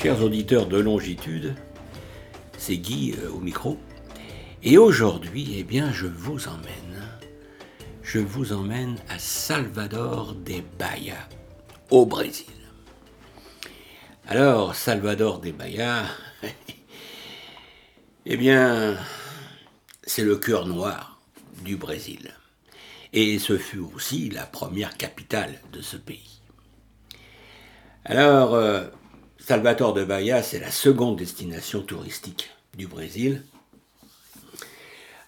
Chers auditeurs de longitude, c'est Guy euh, au micro. Et aujourd'hui, eh bien, je vous emmène, je vous emmène à Salvador de Bahia, au Brésil. Alors, Salvador de Bahia, eh bien, c'est le cœur noir du Brésil. Et ce fut aussi la première capitale de ce pays. Alors, euh, Salvador de Bahia, c'est la seconde destination touristique du Brésil,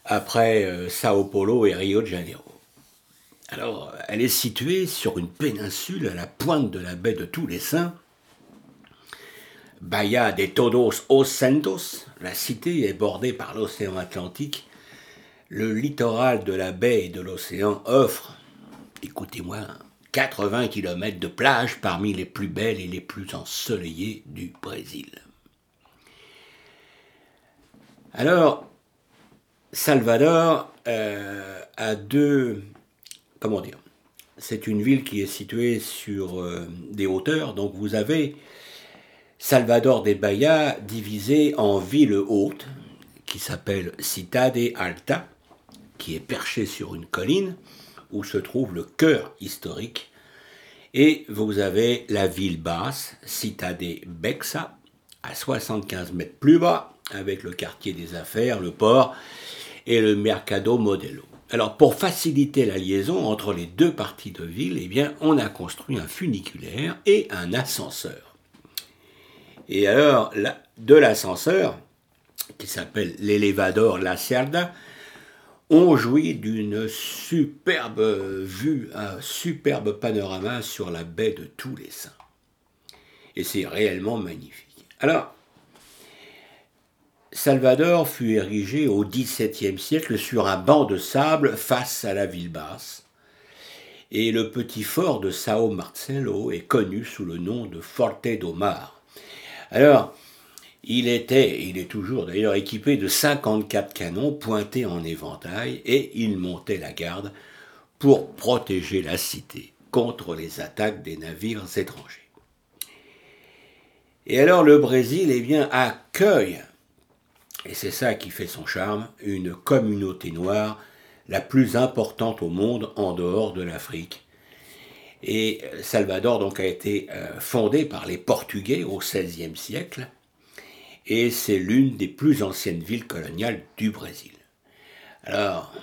après euh, Sao Paulo et Rio de Janeiro. Alors, elle est située sur une péninsule à la pointe de la baie de Tous les Saints. Bahia de Todos os Santos, la cité est bordée par l'océan Atlantique. Le littoral de la baie et de l'océan offre, écoutez-moi, 80 km de plage parmi les plus belles et les plus ensoleillées du Brésil. Alors, Salvador euh, a deux... Comment dire C'est une ville qui est située sur euh, des hauteurs, donc vous avez Salvador de Bahia divisé en villes hautes, qui s'appelle Citade Alta, qui est perchée sur une colline, où se trouve le cœur historique. Et vous avez la ville basse, Citade Bexa, à 75 mètres plus bas, avec le quartier des affaires, le port et le Mercado Modelo. Alors pour faciliter la liaison entre les deux parties de ville, eh bien, on a construit un funiculaire et un ascenseur. Et alors, de l'ascenseur, qui s'appelle l'Elevador La Cerda, on jouit d'une superbe vue, un superbe panorama sur la baie de tous les saints. Et c'est réellement magnifique. Alors, Salvador fut érigé au XVIIe siècle sur un banc de sable face à la ville basse, et le petit fort de Sao Marcelo est connu sous le nom de Forte do Mar. Alors, il était, il est toujours d'ailleurs équipé de 54 canons pointés en éventail et il montait la garde pour protéger la cité contre les attaques des navires étrangers. Et alors le Brésil eh bien, accueille, et c'est ça qui fait son charme, une communauté noire la plus importante au monde en dehors de l'Afrique. Et Salvador donc a été euh, fondé par les Portugais au XVIe siècle et c'est l'une des plus anciennes villes coloniales du Brésil. Alors,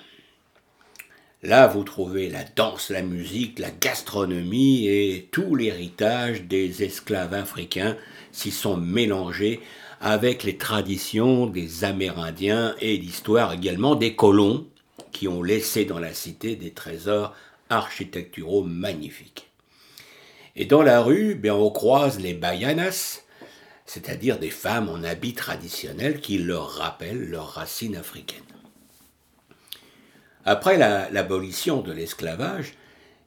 là, vous trouvez la danse, la musique, la gastronomie et tout l'héritage des esclaves africains s'y sont mélangés avec les traditions des Amérindiens et l'histoire également des colons qui ont laissé dans la cité des trésors architecturaux magnifiques. Et dans la rue, bien, on croise les baianas, c'est-à-dire des femmes en habits traditionnels qui leur rappellent leurs racines africaines. Après l'abolition de l'esclavage,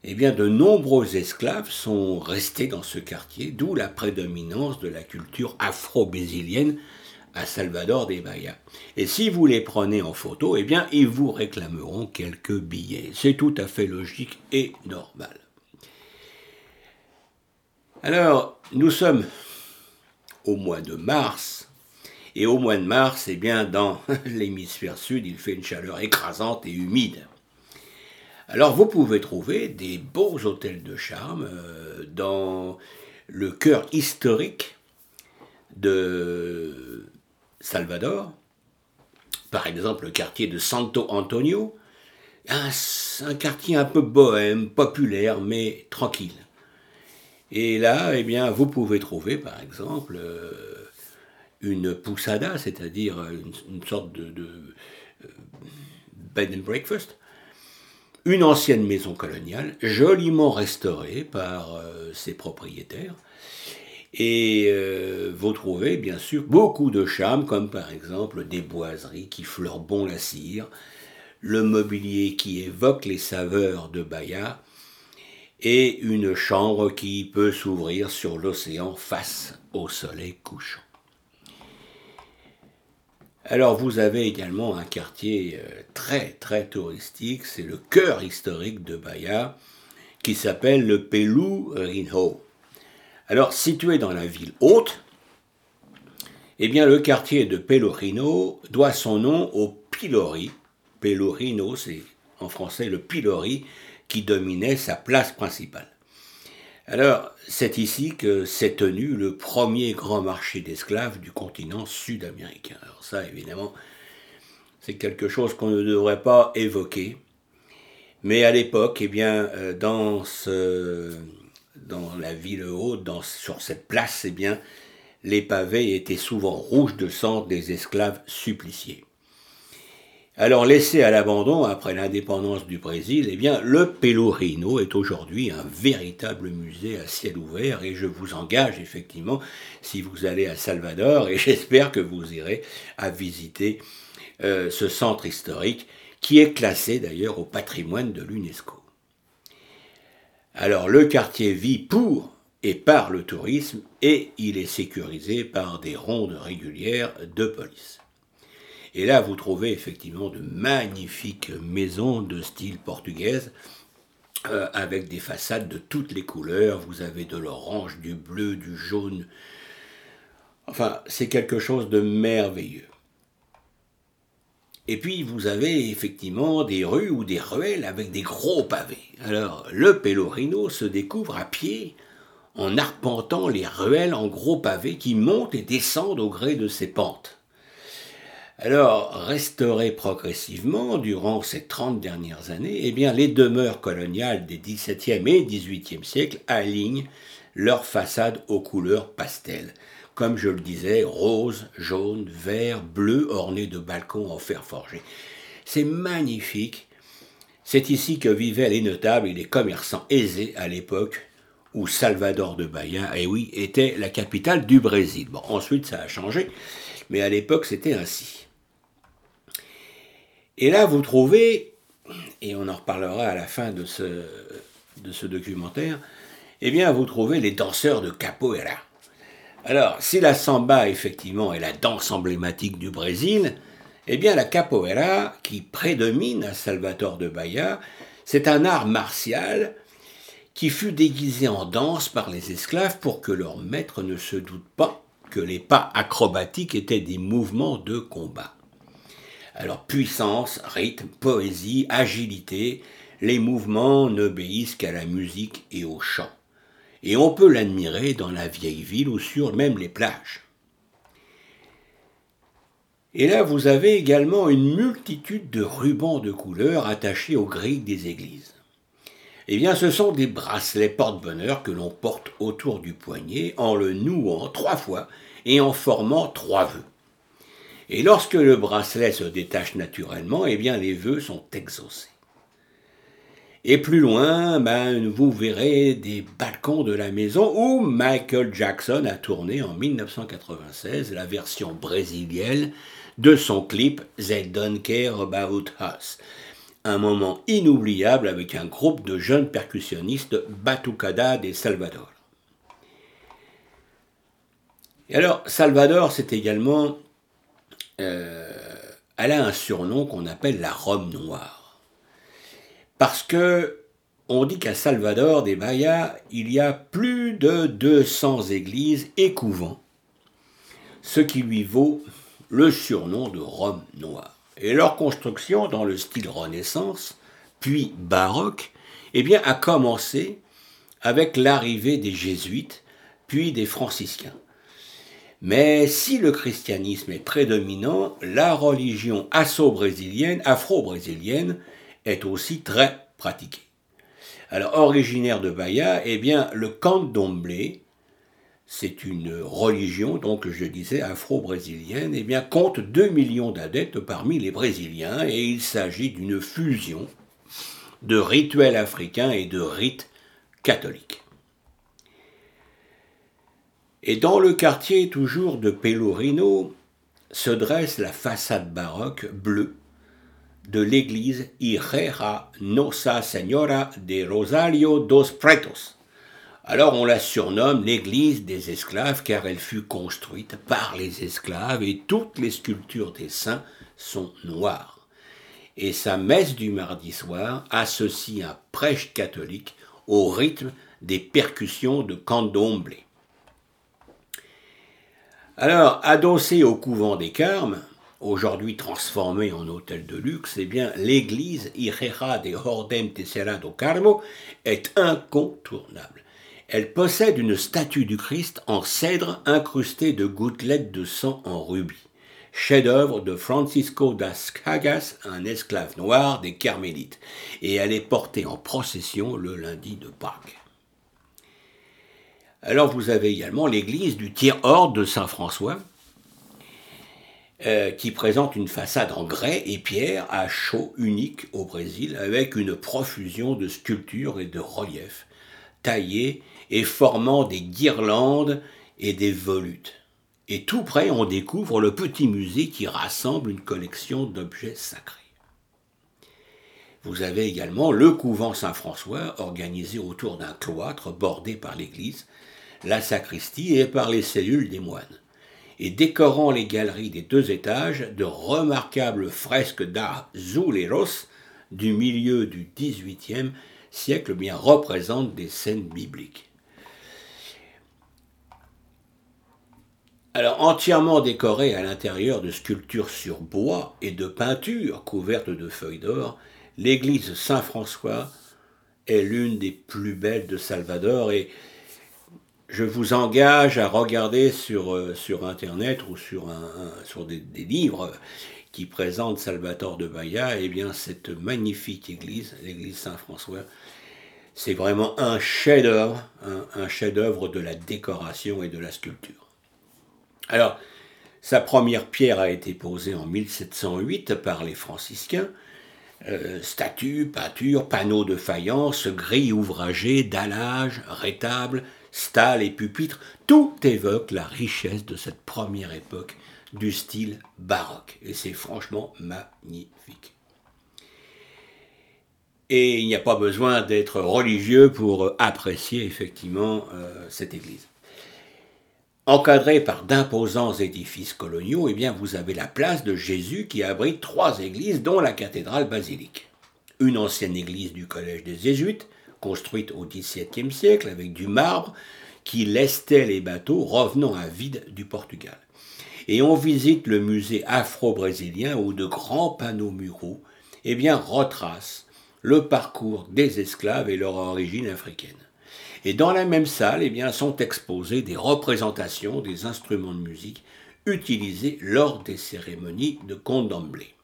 eh bien, de nombreux esclaves sont restés dans ce quartier, d'où la prédominance de la culture afro-brésilienne à Salvador de Bahia. Et si vous les prenez en photo, eh bien, ils vous réclameront quelques billets. C'est tout à fait logique et normal. Alors, nous sommes mois de mars. Et au mois de mars, eh bien, dans l'hémisphère sud, il fait une chaleur écrasante et humide. Alors vous pouvez trouver des beaux hôtels de charme euh, dans le cœur historique de Salvador, par exemple le quartier de Santo Antonio, un quartier un peu bohème, populaire, mais tranquille. Et là, eh bien, vous pouvez trouver, par exemple, euh, une poussada, c'est-à-dire une, sorte de, euh, bed and breakfast, une ancienne maison coloniale, joliment restaurée par euh, ses propriétaires. Et vous trouvez bien sûr beaucoup de charme, comme par exemple des boiseries qui fleurent bon la cire, le mobilier qui évoque les saveurs de Bahia, et une chambre qui peut s'ouvrir sur l'océan face au soleil couchant. Alors vous avez également un quartier euh, très très touristique, c'est le cœur historique de Bahia, qui s'appelle le Pelu Rinho. Alors situé dans la ville haute, eh bien, le quartier de Pelorino doit son nom au pilori. Pelorino, c'est en français le pilori qui dominait sa place principale. Alors, c'est ici que s'est tenu le premier grand marché d'esclaves du continent sud-américain. Alors ça, évidemment, c'est quelque chose qu'on ne devrait pas évoquer. Mais à l'époque, eh bien, euh, dans, dans la ville haute, sur cette place, eh bien, les pavés étaient souvent rouges de sang des esclaves suppliciés. Alors laissé à l'abandon après l'indépendance du Brésil, eh bien le Pelourinho est aujourd'hui un véritable musée à ciel ouvert et je vous engage effectivement si vous allez à Salvador et j'espère que vous irez à visiter euh, ce centre historique qui est classé d'ailleurs au patrimoine de l'UNESCO. Alors le quartier vit pour et par le tourisme et il est sécurisé par des rondes régulières de police. Et là, vous trouvez effectivement de magnifiques maisons de style portugaise, euh, avec des façades de toutes les couleurs. Vous avez de l'orange, du bleu, du jaune. Enfin, c'est quelque chose de merveilleux. Et puis, vous avez effectivement des rues ou des ruelles avec des gros pavés. Alors, le Pelorino se découvre à pied en arpentant les ruelles en gros pavés qui montent et descendent au gré de ses pentes. Alors, restaurées progressivement durant ces 30 dernières années, eh bien, les demeures coloniales des XVIIe et XVIIIe siècles alignent leurs façades aux couleurs pastel. Comme je le disais, rose, jaune, vert, bleu, ornés de balcons en fer forgé. C'est magnifique. C'est ici que vivaient les notables et les commerçants aisés à l'époque où Salvador de Bahia, eh oui, était la capitale du Brésil. Bon, ensuite ça a changé, mais à l'époque c'était ainsi. Et là, vous trouvez, et on en reparlera à la fin de ce, documentaire, eh bien, vous trouvez les danseurs de capoeira. Alors, si la samba, effectivement, est la danse emblématique du Brésil, eh bien, la capoeira, qui prédomine à Salvador de Bahia, c'est un art martial qui fut déguisé en danse par les esclaves pour que leur maître ne se doute pas que les pas acrobatiques étaient des mouvements de combat. Alors puissance, rythme, poésie, agilité, les mouvements n'obéissent qu'à la musique et au chant. Et on peut l'admirer dans la vieille ville ou sur même les plages. Et là, vous avez également une multitude de rubans de couleurs attachés aux grilles des églises. Eh bien, ce sont des bracelets porte-bonheur que l'on porte autour du poignet en le nouant trois fois et en formant trois vœux. Et lorsque le bracelet se détache naturellement, eh bien les vœux sont exaucés. Et plus loin, ben, vous verrez des balcons de la maison où Michael Jackson a tourné en 1996 la version brésilienne de son clip They Don't Care About Us. Un moment inoubliable avec un groupe de jeunes percussionnistes Batucada de Salvador. Et alors, Salvador, c'est également euh, elle a un surnom qu'on appelle la Rome noire. Parce que on dit qu'à Salvador des Mayas, il y a plus de 200 églises et couvents, ce qui lui vaut le surnom de Rome noire. Et leur construction dans le style Renaissance, puis baroque, eh bien, a commencé avec l'arrivée des jésuites, puis des franciscains. Mais si le christianisme est prédominant, la religion afro-brésilienne, afro-brésilienne est aussi très pratiquée. Alors, originaire de Bahia, eh bien, le candomblé, c'est une religion, donc je disais afro-brésilienne, eh bien, compte 2 millions d'adeptes parmi les Brésiliens et il s'agit d'une fusion de rituels africains et de rites catholiques. Et dans le quartier toujours de Pelorino se dresse la façade baroque bleue de l'église Herrera Nossa Senhora de Rosario dos Pretos. Alors on la surnomme l'église des esclaves car elle fut construite par les esclaves et toutes les sculptures des saints sont noires. Et sa messe du mardi soir associe un prêche catholique au rythme des percussions de candomblé. Alors, adossé au couvent des Carmes, aujourd'hui transformé en hôtel de luxe, eh bien, l'église Irera de Ordem Tessera do Carmo est incontournable. Elle possède une statue du Christ en cèdre incrustée de gouttelettes de sang en rubis. Chef-d'œuvre de Francisco das Cagas, un esclave noir des Carmélites, et elle est portée en procession le lundi de Pâques. Alors vous avez également l'église du tiers-ordre de Saint-François, euh, qui présente une façade en grès et pierre à chaud unique au Brésil, avec une profusion de sculptures et de reliefs taillés et formant des guirlandes et des volutes. Et tout près, on découvre le petit musée qui rassemble une collection d'objets sacrés. Vous avez également le couvent Saint-François, organisé autour d'un cloître bordé par l'église, la sacristie et par les cellules des moines, et décorant les galeries des deux étages de remarquables fresques d'azulejos du milieu du XVIIIe siècle bien représentent des scènes bibliques. Alors entièrement décorée à l'intérieur de sculptures sur bois et de peintures couvertes de feuilles d'or, l'église Saint-François est l'une des plus belles de Salvador et je vous engage à regarder sur, euh, sur Internet ou sur, des, livres qui présentent Salvatore de Bahia, et eh bien cette magnifique église, l'église Saint-François, c'est vraiment un chef-d'œuvre, un chef-d'œuvre de la décoration et de la sculpture. Alors, sa première pierre a été posée en 1708 par les franciscains. Euh, statues, peintures, panneaux de faïence, grilles ouvragées, dallages, rétables, stalles et pupitres, tout évoque la richesse de cette première époque du style baroque. Et c'est franchement magnifique. Et il n'y a pas besoin d'être religieux pour apprécier effectivement euh, cette église. Encadré par d'imposants édifices coloniaux, eh bien, vous avez la place de Jésus qui abrite trois églises, dont la cathédrale basilique. Une ancienne église du collège des Jésuites, construite au XVIIe siècle avec du marbre, qui lestait les bateaux revenant à vide du Portugal. Et on visite le musée afro-brésilien où de grands panneaux muraux eh bien, retracent le parcours des esclaves et leur origine africaine. Et dans la même salle, eh bien, sont exposées des représentations des instruments de musique utilisés lors des cérémonies de condomblé.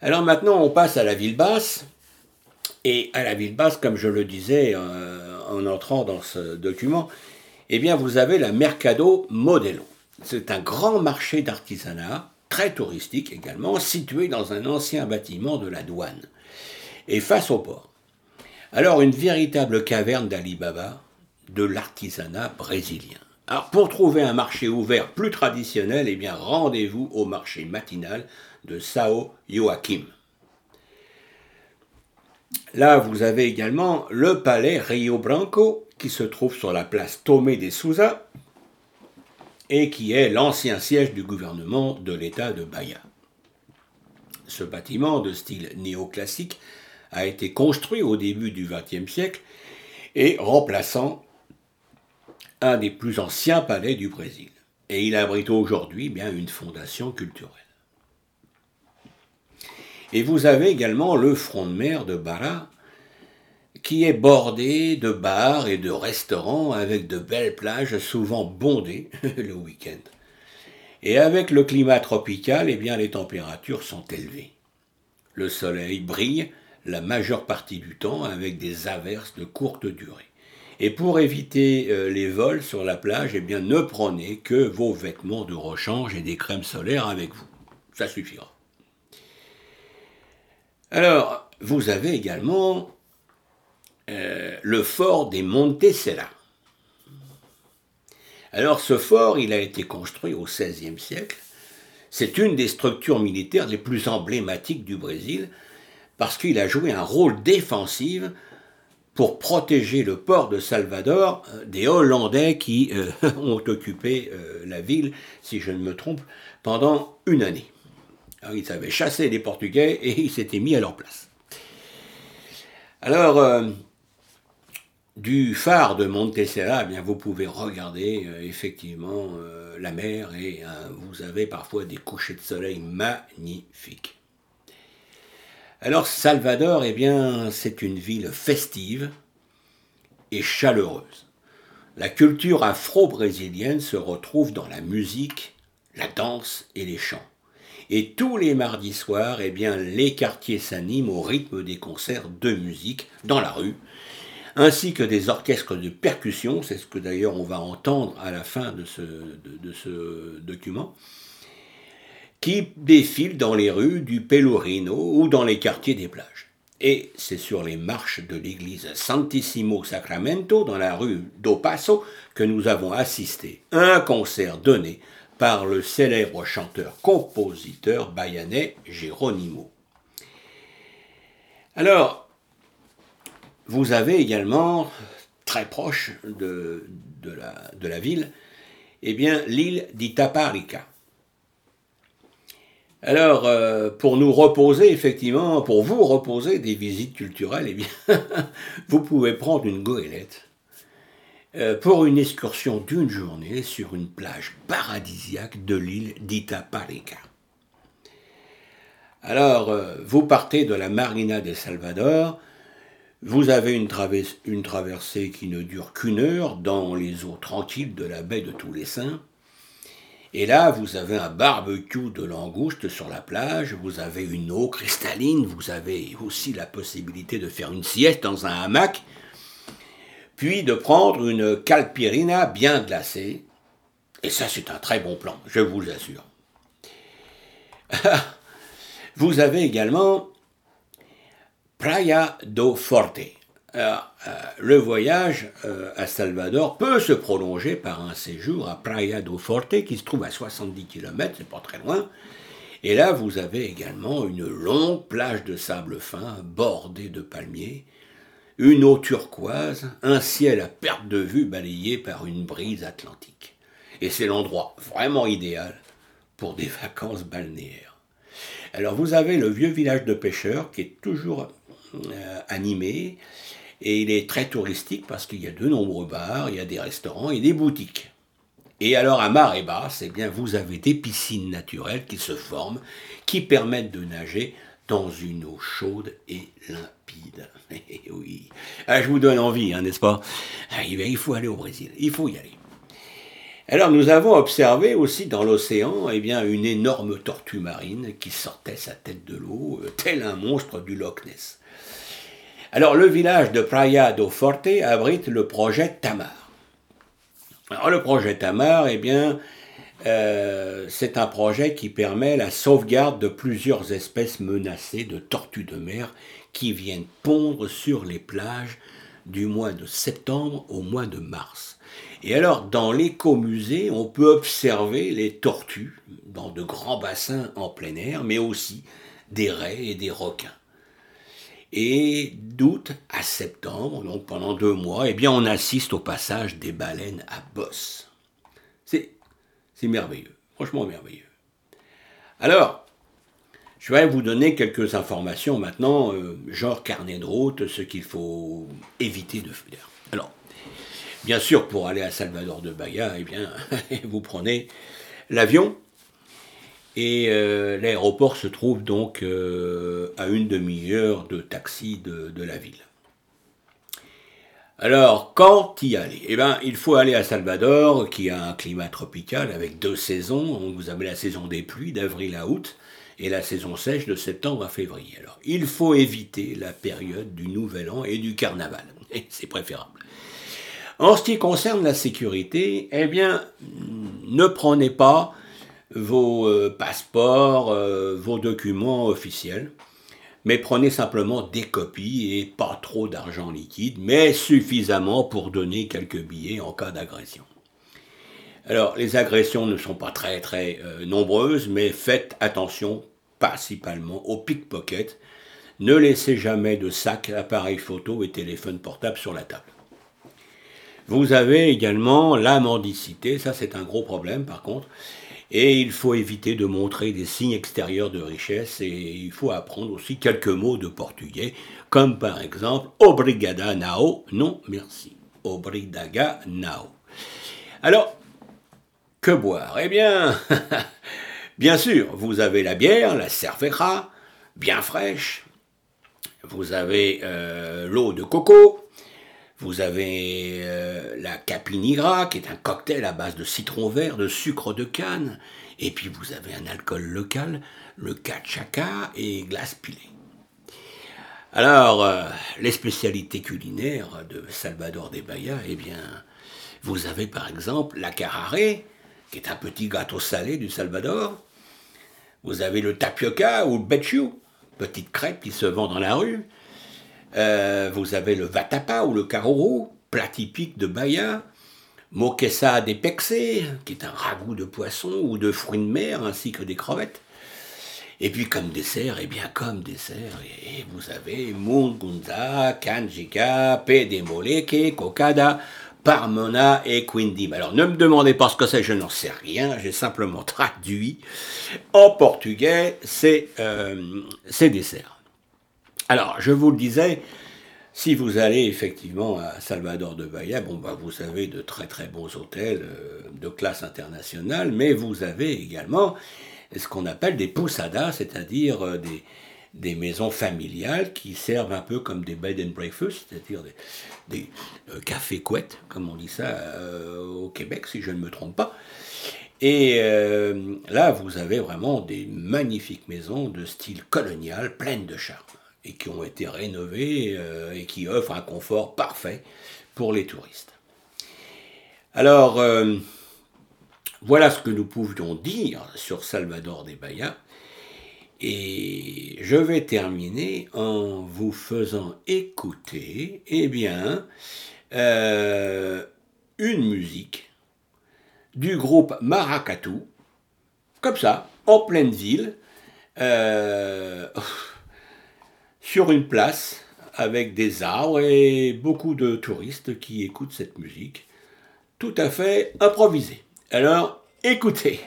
Alors maintenant, on passe à la ville basse. Et à la ville basse, comme je le disais euh, en entrant dans ce document, eh bien, vous avez la Mercado Modelo. C'est un grand marché d'artisanat, très touristique également, situé dans un ancien bâtiment de la douane et face au port. Alors une véritable caverne d'Alibaba de l'artisanat brésilien. Alors pour trouver un marché ouvert plus traditionnel, eh bien rendez-vous au marché matinal de Sao Joaquim. Là, vous avez également le palais Rio Branco qui se trouve sur la place Tomé de Souza et qui est l'ancien siège du gouvernement de l'État de Bahia. Ce bâtiment de style néoclassique a été construit au début du XXe siècle et remplaçant un des plus anciens palais du Brésil. Et il abrite aujourd'hui bien une fondation culturelle. Et vous avez également le front de mer de Barra, qui est bordé de bars et de restaurants avec de belles plages souvent bondées le week-end. Et avec le climat tropical, eh bien, les températures sont élevées. Le soleil brille la majeure partie du temps avec des averses de courte durée. Et pour éviter euh, les vols sur la plage, eh bien, ne prenez que vos vêtements de rechange et des crèmes solaires avec vous. Ça suffira. Alors, vous avez également euh, le fort des Montesella. Alors, ce fort, il a été construit au XVIe siècle. C'est une des structures militaires les plus emblématiques du Brésil parce qu'il a joué un rôle défensif pour protéger le port de Salvador euh, des Hollandais qui euh, ont occupé la ville, si je ne me trompe, pendant une année. Ils avaient chassé les Portugais et ils s'étaient mis à leur place. Alors, du phare de Monte eh bien, vous pouvez regarder euh, effectivement euh, la mer et vous avez parfois des couchers de soleil magnifiques. Alors Salvador, eh bien, c'est une ville festive et chaleureuse. La culture afro-brésilienne se retrouve dans la musique, la danse et les chants. Et tous les mardis soirs, eh bien, les quartiers s'animent au rythme des concerts de musique dans la rue, ainsi que des orchestres de percussion, c'est ce que d'ailleurs on va entendre à la fin de ce, document, qui défilent dans les rues du Pelorino ou dans les quartiers des plages. Et c'est sur les marches de l'église Santissimo Sacramento, dans la rue do Paso, que nous avons assisté à un concert donné par le célèbre chanteur-compositeur bayanais Geronimo. Alors, vous avez également, très proche de, la, ville, eh bien, l'île d'Itaparica. Alors, euh, pour nous reposer, effectivement, pour vous reposer des visites culturelles, eh bien, vous pouvez prendre une goélette pour une excursion d'une journée sur une plage paradisiaque de l'île d'Itaparica. Alors, euh, vous partez de la Marina de Salvador, vous avez une, traversée qui ne dure qu'une heure dans les eaux tranquilles de la baie de Tous les Saints. Et là, vous avez un barbecue de langoustes sur la plage, vous avez une eau cristalline, vous avez aussi la possibilité de faire une sieste dans un hamac, puis de prendre une calpirina bien glacée. Et ça, c'est un très bon plan, je vous l'assure. vous avez également Praia do Forte. Euh, le voyage euh, à Salvador peut se prolonger par un séjour à Praia do Forte qui se trouve à 70 km, c'est pas très loin. Et là, vous avez également une longue plage de sable fin bordée de palmiers, une eau turquoise, un ciel à perte de vue balayé par une brise atlantique. Et c'est l'endroit vraiment idéal pour des vacances balnéaires. Alors vous avez le vieux village de pêcheurs qui est toujours euh, animé. Et il est très touristique parce qu'il y a de nombreux bars, il y a des restaurants et des boutiques. Et alors à marée basse, eh bien, vous avez des piscines naturelles qui se forment, qui permettent de nager dans une eau chaude et limpide. Eh oui, ah, je vous donne envie, hein, n'est-ce pas? Ah, Il faut aller au Brésil, il faut y aller. Alors nous avons observé aussi dans l'océan eh bien, une énorme tortue marine qui sortait sa tête de l'eau, euh, tel un monstre du Loch Ness. Alors, le village de Praia do Forte abrite le projet Tamar. Alors, le projet Tamar, eh bien, euh, c'est un projet qui permet la sauvegarde de plusieurs espèces menacées de tortues de mer qui viennent pondre sur les plages du mois de septembre au mois de mars. Et alors, dans l'écomusée, on peut observer les tortues dans de grands bassins en plein air, mais aussi des raies et des requins. Et d'août à septembre, donc pendant deux mois, eh bien, on assiste au passage des baleines à bosse. C'est, merveilleux, franchement merveilleux. Alors, je vais vous donner quelques informations maintenant, euh, genre carnet de route, ce qu'il faut éviter de faire. Alors, bien sûr, pour aller à Salvador de Bahia, eh bien, vous prenez l'avion et euh, l'aéroport se trouve donc euh, à une demi-heure de taxi de, la ville. Alors, quand y aller? Eh bien, il faut aller à Salvador, qui a un climat tropical avec deux saisons. Vous avez la saison des pluies d'avril à août et la saison sèche de septembre à février. Alors, il faut éviter la période du Nouvel An et du Carnaval. C'est préférable. En ce qui concerne la sécurité, eh bien, ne prenez pas vos euh, passeports, euh, vos documents officiels, mais prenez simplement des copies et pas trop d'argent liquide, mais suffisamment pour donner quelques billets en cas d'agression. Alors, les agressions ne sont pas très très euh, nombreuses, mais faites attention principalement aux pickpockets. Ne laissez jamais de sacs, appareils photo et téléphone portable sur la table. Vous avez également la mendicité, ça c'est un gros problème par contre. Et il faut éviter de montrer des signes extérieurs de richesse et il faut apprendre aussi quelques mots de portugais, comme par exemple obrigada nao, non merci, obrigaga nao. Alors, que boire? Eh bien, bien sûr, vous avez la bière, la cervera, bien fraîche, vous avez euh, l'eau de coco, vous avez euh, la capinigra, qui est un cocktail à base de citron vert, de sucre de canne, et puis vous avez un alcool local, le cachaca et glace pilée. Alors, euh, les spécialités culinaires de Salvador de Bahia, eh bien, vous avez par exemple la carare, qui est un petit gâteau salé du Salvador. Vous avez le tapioca ou le bechu, petite crêpe qui se vend dans la rue. Euh, vous avez le vatapa ou le caroro, plat typique de Bahia. Moquesa de Pexe, qui est un ragoût de poisson ou de fruits de mer, ainsi que des crevettes. Et puis comme dessert, eh bien comme dessert, vous avez Mungunza, Kanjika, Pedemoleke, Kokada, Parmona et Quindim. Alors ne me demandez pas ce que c'est, je n'en sais rien, j'ai simplement traduit en portugais ces, euh, ces desserts. Alors, je vous le disais, si vous allez effectivement à Salvador de Bahia, bon, bah, vous avez de très très bons hôtels euh, de classe internationale, mais vous avez également ce qu'on appelle des poussadas, c'est-à-dire euh, des, maisons familiales qui servent un peu comme des bed and breakfast, c'est-à-dire des, des euh, cafés couettes, comme on dit ça au Québec, si je ne me trompe pas. Et là, vous avez vraiment des magnifiques maisons de style colonial, pleines de charme et qui ont été rénovés euh, et qui offrent un confort parfait pour les touristes. Alors, euh, voilà ce que nous pouvions dire sur Salvador de Bahia. Et je vais terminer en vous faisant écouter, eh bien, euh, une musique du groupe Maracatu, comme ça, en pleine ville sur une place avec des arbres et beaucoup de touristes qui écoutent cette musique, tout à fait improvisée. Alors, écoutez.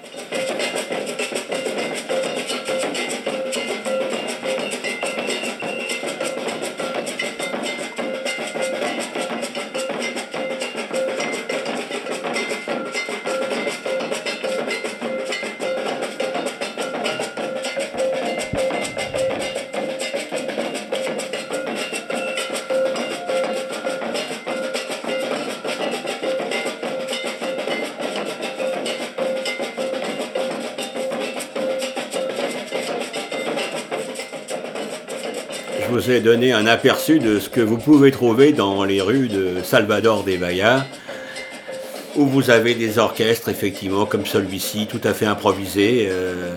Vous ai donné un aperçu de ce que vous pouvez trouver dans les rues de Salvador de Bahia, où vous avez des orchestres, effectivement, comme celui-ci, tout à fait improvisé, euh,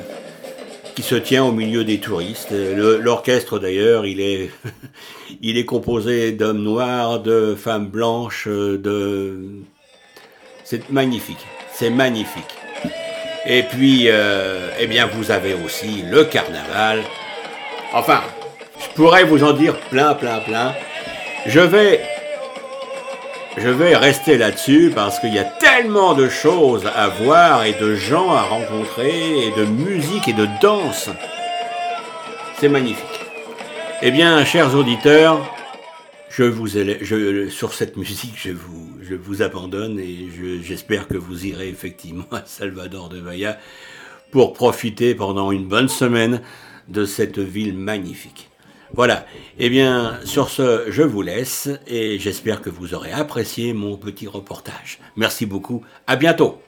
qui se tient au milieu des touristes. L'orchestre, d'ailleurs, il est, il est composé d'hommes noirs, de femmes blanches, de... C'est magnifique, c'est magnifique. Et puis, euh, eh bien, vous avez aussi le carnaval. Enfin, pourrais vous en dire plein, plein, plein. Je vais, je vais rester là-dessus parce qu'il y a tellement de choses à voir et de gens à rencontrer et de musique et de danse. C'est magnifique. Eh bien, chers auditeurs, je vous je, sur cette musique, je vous, je vous abandonne et j'espère que vous irez effectivement à Salvador de Bahia pour profiter pendant une bonne semaine de cette ville magnifique. Voilà. Eh bien, sur ce, je vous laisse et j'espère que vous aurez apprécié mon petit reportage. Merci beaucoup. À bientôt.